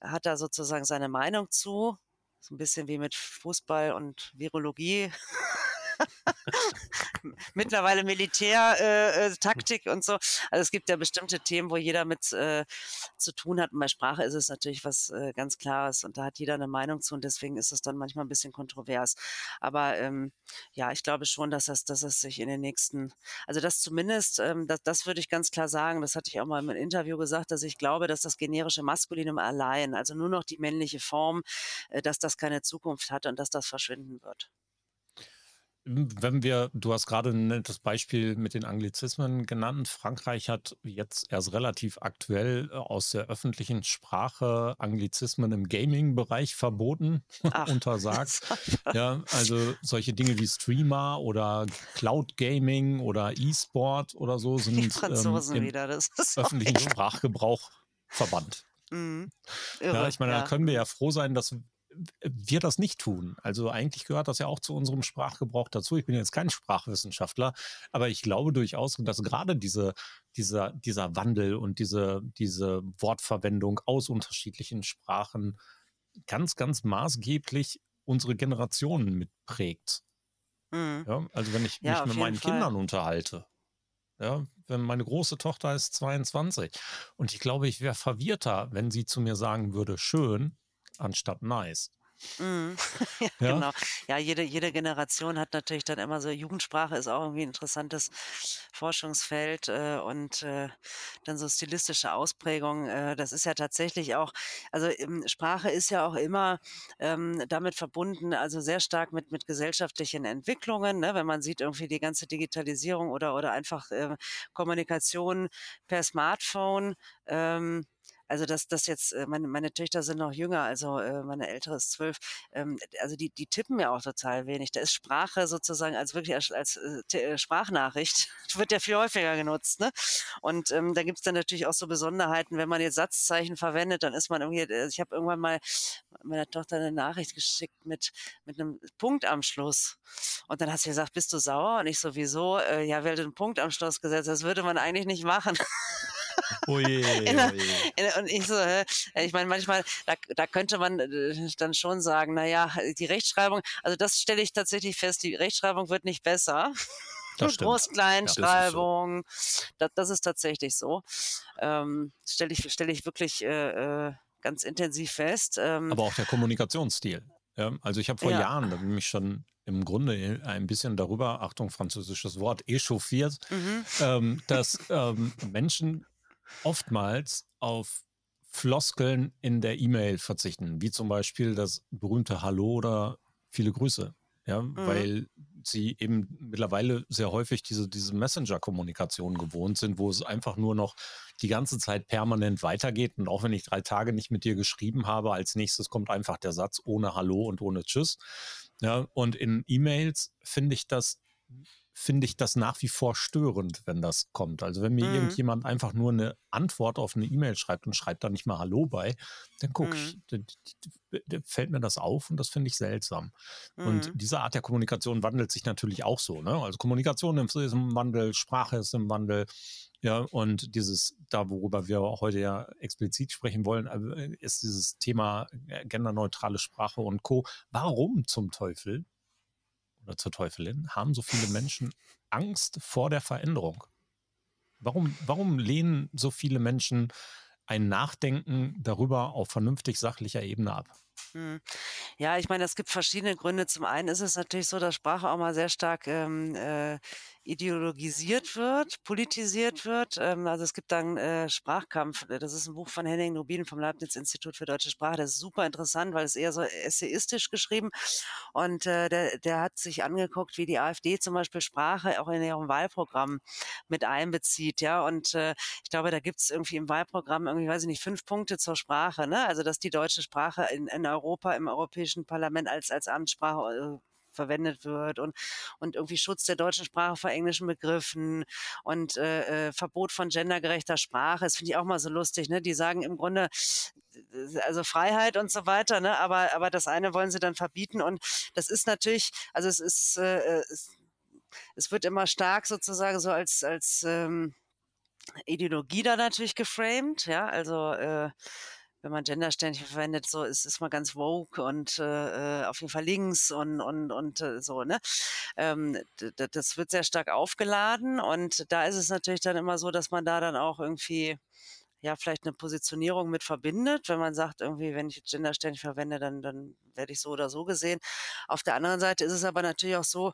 hat da sozusagen seine Meinung zu. So ein bisschen wie mit Fußball und Virologie. mittlerweile Militärtaktik äh, äh, und so. Also es gibt ja bestimmte Themen, wo jeder mit äh, zu tun hat. Und bei Sprache ist es natürlich was äh, ganz Klares und da hat jeder eine Meinung zu und deswegen ist es dann manchmal ein bisschen kontrovers. Aber ähm, ja, ich glaube schon, dass das, dass es sich in den nächsten, also das zumindest, ähm, das, das würde ich ganz klar sagen, das hatte ich auch mal im Interview gesagt, dass ich glaube, dass das generische Maskulinum allein, also nur noch die männliche Form, äh, dass das keine Zukunft hat und dass das verschwinden wird. Wenn wir, du hast gerade ein nettes Beispiel mit den Anglizismen genannt. Frankreich hat jetzt erst relativ aktuell äh, aus der öffentlichen Sprache Anglizismen im Gaming-Bereich verboten, untersagt. Ja, also solche Dinge wie Streamer oder Cloud Gaming oder E-Sport oder so sind ähm, im wieder, öffentlichen Sprachgebrauch verbannt. Mhm. Ja, ich meine, ja. da können wir ja froh sein, dass wir das nicht tun. Also eigentlich gehört das ja auch zu unserem Sprachgebrauch dazu. Ich bin jetzt kein Sprachwissenschaftler, aber ich glaube durchaus, dass gerade diese, dieser, dieser Wandel und diese, diese Wortverwendung aus unterschiedlichen Sprachen ganz, ganz maßgeblich unsere Generationen mitprägt. Mhm. Ja, also wenn ich ja, mich mit meinen Fall. Kindern unterhalte, ja, wenn meine große Tochter ist 22 und ich glaube, ich wäre verwirrter, wenn sie zu mir sagen würde, schön, anstatt nice. Mhm. ja, ja, genau. Ja, jede, jede Generation hat natürlich dann immer so, Jugendsprache ist auch irgendwie ein interessantes Forschungsfeld äh, und äh, dann so stilistische Ausprägungen. Äh, das ist ja tatsächlich auch, also ähm, Sprache ist ja auch immer ähm, damit verbunden, also sehr stark mit, mit gesellschaftlichen Entwicklungen, ne? wenn man sieht irgendwie die ganze Digitalisierung oder, oder einfach ähm, Kommunikation per Smartphone. Ähm, also dass das jetzt, äh, meine, meine Töchter sind noch jünger, also äh, meine ältere ist zwölf, ähm, also die, die tippen ja auch total wenig. Da ist Sprache sozusagen als wirklich als, als äh, Sprachnachricht, wird ja viel häufiger genutzt. Ne? Und ähm, da gibt's dann natürlich auch so Besonderheiten, wenn man jetzt Satzzeichen verwendet, dann ist man irgendwie, ich habe irgendwann mal meiner Tochter eine Nachricht geschickt mit, mit einem Punkt am Schluss. Und dann hat sie gesagt, bist du sauer? Und ich sowieso, äh, ja, weil du einen Punkt am Schluss gesetzt das würde man eigentlich nicht machen. Oh je, oh und ich so, ich meine, manchmal, da, da könnte man äh, dann schon sagen, naja, die Rechtschreibung, also das stelle ich tatsächlich fest, die Rechtschreibung wird nicht besser. Groß-Kleinschreibung, ja, das, so. das, ist tatsächlich so. Ähm, stelle ich, stell ich wirklich äh, äh, ganz intensiv fest. Ähm, Aber auch der Kommunikationsstil. Ja, also ich habe vor ja. Jahren mich schon im Grunde ein bisschen darüber, Achtung, französisches Wort, echauffiert, mhm. ähm, dass ähm, Menschen oftmals auf Floskeln in der E-Mail verzichten, wie zum Beispiel das berühmte Hallo oder viele Grüße. Ja, mhm. weil sie eben mittlerweile sehr häufig diese, diese Messenger-Kommunikation gewohnt sind, wo es einfach nur noch die ganze Zeit permanent weitergeht. Und auch wenn ich drei Tage nicht mit dir geschrieben habe, als nächstes kommt einfach der Satz ohne Hallo und ohne Tschüss. Ja, und in E-Mails finde ich das finde ich das nach wie vor störend, wenn das kommt. Also wenn mir mhm. irgendjemand einfach nur eine Antwort auf eine E-Mail schreibt und schreibt da nicht mal Hallo bei, dann guck mhm. ich, fällt mir das auf und das finde ich seltsam. Mhm. Und diese Art der Kommunikation wandelt sich natürlich auch so. Ne? Also Kommunikation ist im Wandel, Sprache ist im Wandel. Ja, und dieses, da worüber wir heute ja explizit sprechen wollen, äh, ist dieses Thema äh, genderneutrale Sprache und Co. Warum zum Teufel oder zur Teufelin haben so viele Menschen Angst vor der Veränderung? Warum, warum lehnen so viele Menschen ein Nachdenken darüber auf vernünftig sachlicher Ebene ab? Hm. Ja, ich meine, es gibt verschiedene Gründe. Zum einen ist es natürlich so, dass Sprache auch mal sehr stark ähm, äh, ideologisiert wird, politisiert wird. Ähm, also es gibt dann äh, Sprachkampf, das ist ein Buch von Henning Rubin vom Leibniz-Institut für deutsche Sprache. Das ist super interessant, weil es eher so essayistisch geschrieben und äh, der, der hat sich angeguckt, wie die AfD zum Beispiel Sprache auch in ihrem Wahlprogramm mit einbezieht. Ja, und äh, ich glaube, da gibt es irgendwie im Wahlprogramm irgendwie, weiß ich nicht, fünf Punkte zur Sprache. Ne? Also dass die deutsche Sprache in, in Europa im Europäischen Parlament als, als Amtssprache äh, verwendet wird und, und irgendwie Schutz der deutschen Sprache vor englischen Begriffen und äh, äh, Verbot von gendergerechter Sprache. Das finde ich auch mal so lustig. Ne? Die sagen im Grunde, also Freiheit und so weiter, ne? aber, aber das eine wollen sie dann verbieten und das ist natürlich, also es ist, äh, äh es, es wird immer stark sozusagen so als, als ähm, Ideologie da natürlich geframed, ja, also äh, wenn man Gendersternchen verwendet, so ist, ist man ganz woke und äh, äh auf jeden Fall links und, und, und äh, so, ne? Ähm, das wird sehr stark aufgeladen und da ist es natürlich dann immer so, dass man da dann auch irgendwie ja, vielleicht eine Positionierung mit verbindet, wenn man sagt, irgendwie, wenn ich Gendersternchen verwende, dann, dann werde ich so oder so gesehen. Auf der anderen Seite ist es aber natürlich auch so,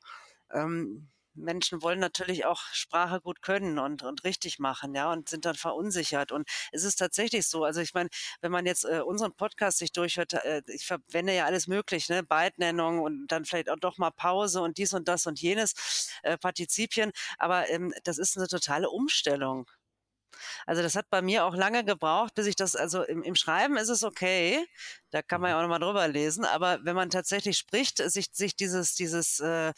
ähm, Menschen wollen natürlich auch Sprache gut können und, und richtig machen, ja, und sind dann verunsichert. Und es ist tatsächlich so. Also ich meine, wenn man jetzt äh, unseren Podcast sich durchhört, äh, ich verwende ja alles möglich, ne, Beidnennung und dann vielleicht auch doch mal Pause und dies und das und jenes, äh, Partizipien. Aber ähm, das ist eine totale Umstellung. Also das hat bei mir auch lange gebraucht, bis ich das, also im, im Schreiben ist es okay, da kann man mhm. ja auch nochmal drüber lesen, aber wenn man tatsächlich spricht, sich, sich dieses, dieses äh,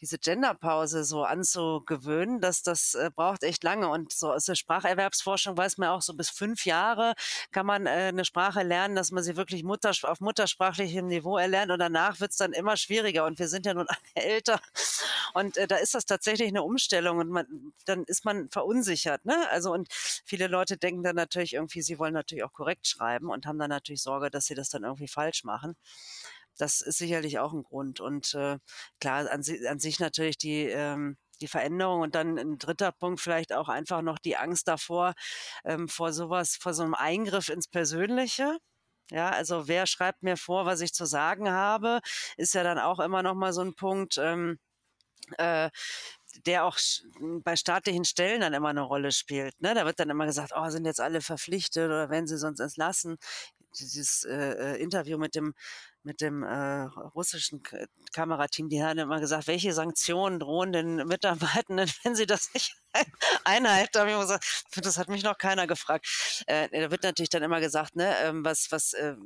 diese Genderpause so anzugewöhnen, dass das äh, braucht echt lange. Und so aus der Spracherwerbsforschung weiß man auch, so bis fünf Jahre kann man äh, eine Sprache lernen, dass man sie wirklich Mutter, auf muttersprachlichem Niveau erlernt und danach wird es dann immer schwieriger. Und wir sind ja nun alle älter. Und äh, da ist das tatsächlich eine Umstellung und man, dann ist man verunsichert. Ne? Also und viele Leute denken dann natürlich irgendwie, sie wollen natürlich auch korrekt schreiben und haben dann natürlich Sorge, dass sie das dann irgendwie falsch machen. Das ist sicherlich auch ein Grund. Und äh, klar, an, an sich natürlich die, ähm, die Veränderung und dann ein dritter Punkt vielleicht auch einfach noch die Angst davor, ähm, vor sowas, vor so einem Eingriff ins Persönliche. Ja, also wer schreibt mir vor, was ich zu sagen habe, ist ja dann auch immer noch mal so ein Punkt, ähm, äh, der auch bei staatlichen Stellen dann immer eine Rolle spielt. Ne? Da wird dann immer gesagt, oh, sind jetzt alle verpflichtet oder werden sie sonst entlassen. Dieses äh, äh Interview mit dem mit dem äh, russischen K Kamerateam, die haben immer gesagt, welche Sanktionen drohen den Mitarbeitenden, wenn sie das nicht einhalten. Da habe ich gesagt, das hat mich noch keiner gefragt. Äh, da wird natürlich dann immer gesagt, ne, ähm, was, was äh,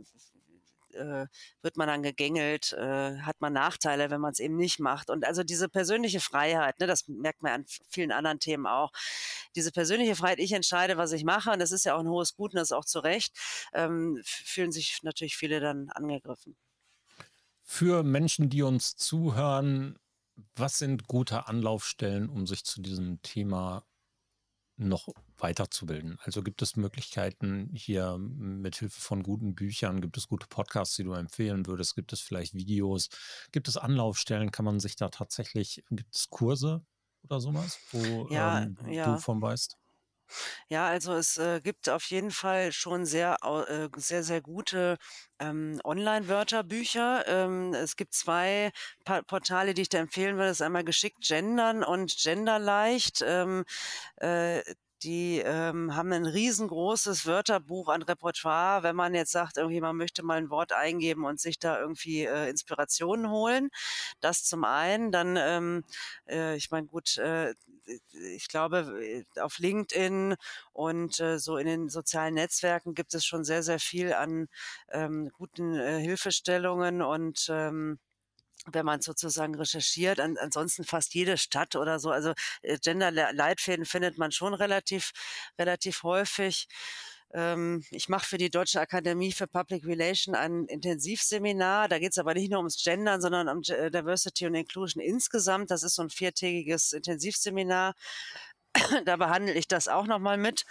äh, wird man dann gegängelt, äh, hat man Nachteile, wenn man es eben nicht macht. Und also diese persönliche Freiheit, ne, das merkt man an vielen anderen Themen auch. Diese persönliche Freiheit, ich entscheide, was ich mache, und das ist ja auch ein hohes Gut und das ist auch zu Recht, ähm, fühlen sich natürlich viele dann angegriffen. Für Menschen, die uns zuhören, was sind gute Anlaufstellen, um sich zu diesem Thema noch weiterzubilden? Also gibt es Möglichkeiten hier mit Hilfe von guten Büchern, gibt es gute Podcasts, die du empfehlen würdest, gibt es vielleicht Videos, gibt es Anlaufstellen, kann man sich da tatsächlich, gibt es Kurse oder sowas, wo ja, ähm, ja. du von weißt? Ja, also es äh, gibt auf jeden Fall schon sehr, äh, sehr, sehr gute ähm, Online-Wörterbücher. Ähm, es gibt zwei pa Portale, die ich da empfehlen würde. Das ist einmal geschickt gendern und genderleicht. Ähm, äh, die ähm, haben ein riesengroßes Wörterbuch an Repertoire. Wenn man jetzt sagt, irgendwie man möchte mal ein Wort eingeben und sich da irgendwie äh, Inspirationen holen, das zum einen. Dann, ähm, äh, ich meine, gut, äh, ich glaube, auf LinkedIn und äh, so in den sozialen Netzwerken gibt es schon sehr, sehr viel an ähm, guten äh, Hilfestellungen und ähm, wenn man sozusagen recherchiert, an, ansonsten fast jede Stadt oder so. Also äh, Gender-Leitfäden findet man schon relativ, relativ häufig. Ähm, ich mache für die Deutsche Akademie für Public Relation ein Intensivseminar. Da geht es aber nicht nur ums Gendern, sondern um Diversity und Inclusion insgesamt. Das ist so ein viertägiges Intensivseminar da behandle ich das auch nochmal mit.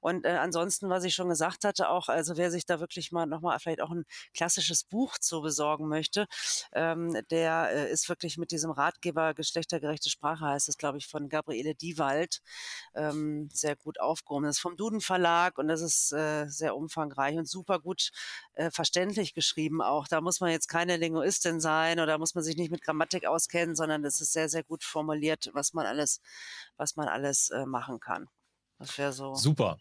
Und äh, ansonsten, was ich schon gesagt hatte, auch, also wer sich da wirklich mal nochmal vielleicht auch ein klassisches Buch zu besorgen möchte, ähm, der äh, ist wirklich mit diesem Ratgeber Geschlechtergerechte Sprache, heißt es, glaube ich, von Gabriele Diewald, ähm, sehr gut aufgehoben. Das ist vom Duden Verlag und das ist äh, sehr umfangreich und super gut äh, verständlich geschrieben auch. Da muss man jetzt keine Linguistin sein oder muss man sich nicht mit Grammatik auskennen, sondern es ist sehr, sehr gut formuliert, was man alles, was man alles äh, machen kann. Das wäre so. Super.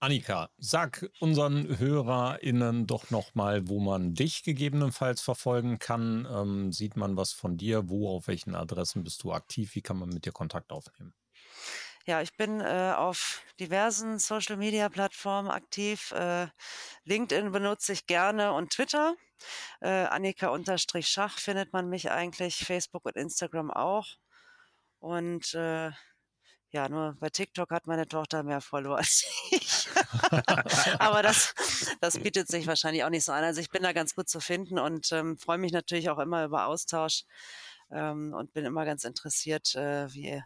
Annika, sag unseren HörerInnen doch nochmal, wo man dich gegebenenfalls verfolgen kann. Ähm, sieht man was von dir? Wo, auf welchen Adressen bist du aktiv? Wie kann man mit dir Kontakt aufnehmen? Ja, ich bin äh, auf diversen Social-Media-Plattformen aktiv. Äh, LinkedIn benutze ich gerne und Twitter. Äh, Annika-Schach findet man mich eigentlich, Facebook und Instagram auch. Und äh, ja, nur bei TikTok hat meine Tochter mehr Follower als ich. Aber das, das bietet sich wahrscheinlich auch nicht so an. Also ich bin da ganz gut zu finden und ähm, freue mich natürlich auch immer über Austausch ähm, und bin immer ganz interessiert, äh, wie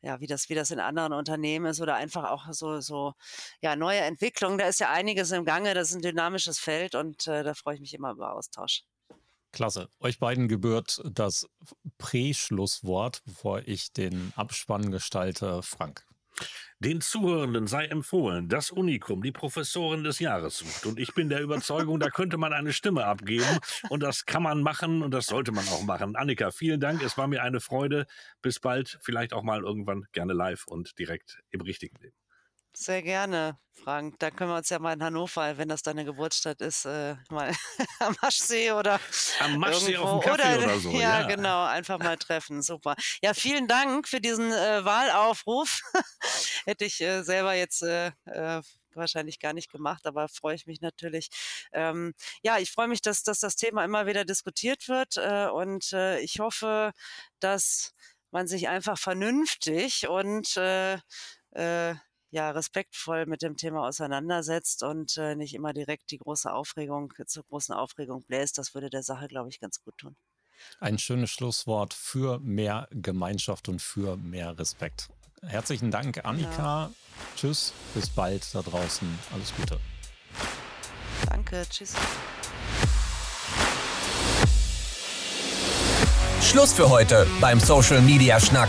ja, wie das, wie das in anderen Unternehmen ist oder einfach auch so, so, ja, neue Entwicklungen. Da ist ja einiges im Gange. Das ist ein dynamisches Feld und äh, da freue ich mich immer über Austausch. Klasse. Euch beiden gebührt das Prä-Schlusswort, bevor ich den Abspann gestalte. Frank. Den Zuhörenden sei empfohlen, dass Unikum die Professorin des Jahres sucht. Und ich bin der Überzeugung, da könnte man eine Stimme abgeben. Und das kann man machen und das sollte man auch machen. Annika, vielen Dank. Es war mir eine Freude. Bis bald. Vielleicht auch mal irgendwann gerne live und direkt im richtigen Leben. Sehr gerne, Frank. Da können wir uns ja mal in Hannover, wenn das deine Geburtsstadt ist, äh, mal am Maschsee oder am Maschsee irgendwo. auf dem Kaffee oder, oder so. Ja, ja, genau, einfach mal treffen. Super. Ja, vielen Dank für diesen äh, Wahlaufruf. Hätte ich äh, selber jetzt äh, äh, wahrscheinlich gar nicht gemacht, aber freue ich mich natürlich. Ähm, ja, ich freue mich, dass, dass das Thema immer wieder diskutiert wird äh, und ich hoffe, dass man sich einfach vernünftig und ja respektvoll mit dem Thema auseinandersetzt und äh, nicht immer direkt die große Aufregung zur großen Aufregung bläst. Das würde der Sache, glaube ich, ganz gut tun. Ein schönes Schlusswort für mehr Gemeinschaft und für mehr Respekt. Herzlichen Dank, Annika. Ja. Tschüss, bis bald da draußen. Alles Gute. Danke, tschüss. Schluss für heute beim Social Media Schnack.